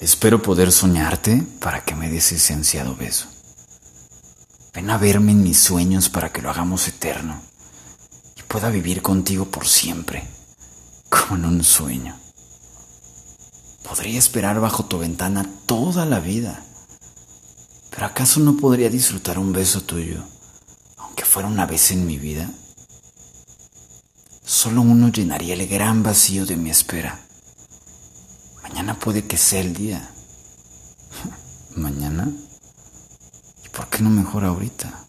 Espero poder soñarte para que me des ese ansiado beso. Ven a verme en mis sueños para que lo hagamos eterno y pueda vivir contigo por siempre, como en un sueño. Podría esperar bajo tu ventana toda la vida, pero ¿acaso no podría disfrutar un beso tuyo, aunque fuera una vez en mi vida? Solo uno llenaría el gran vacío de mi espera. Mañana puede que sea el día. ¿Mañana? ¿Y por qué no mejor ahorita?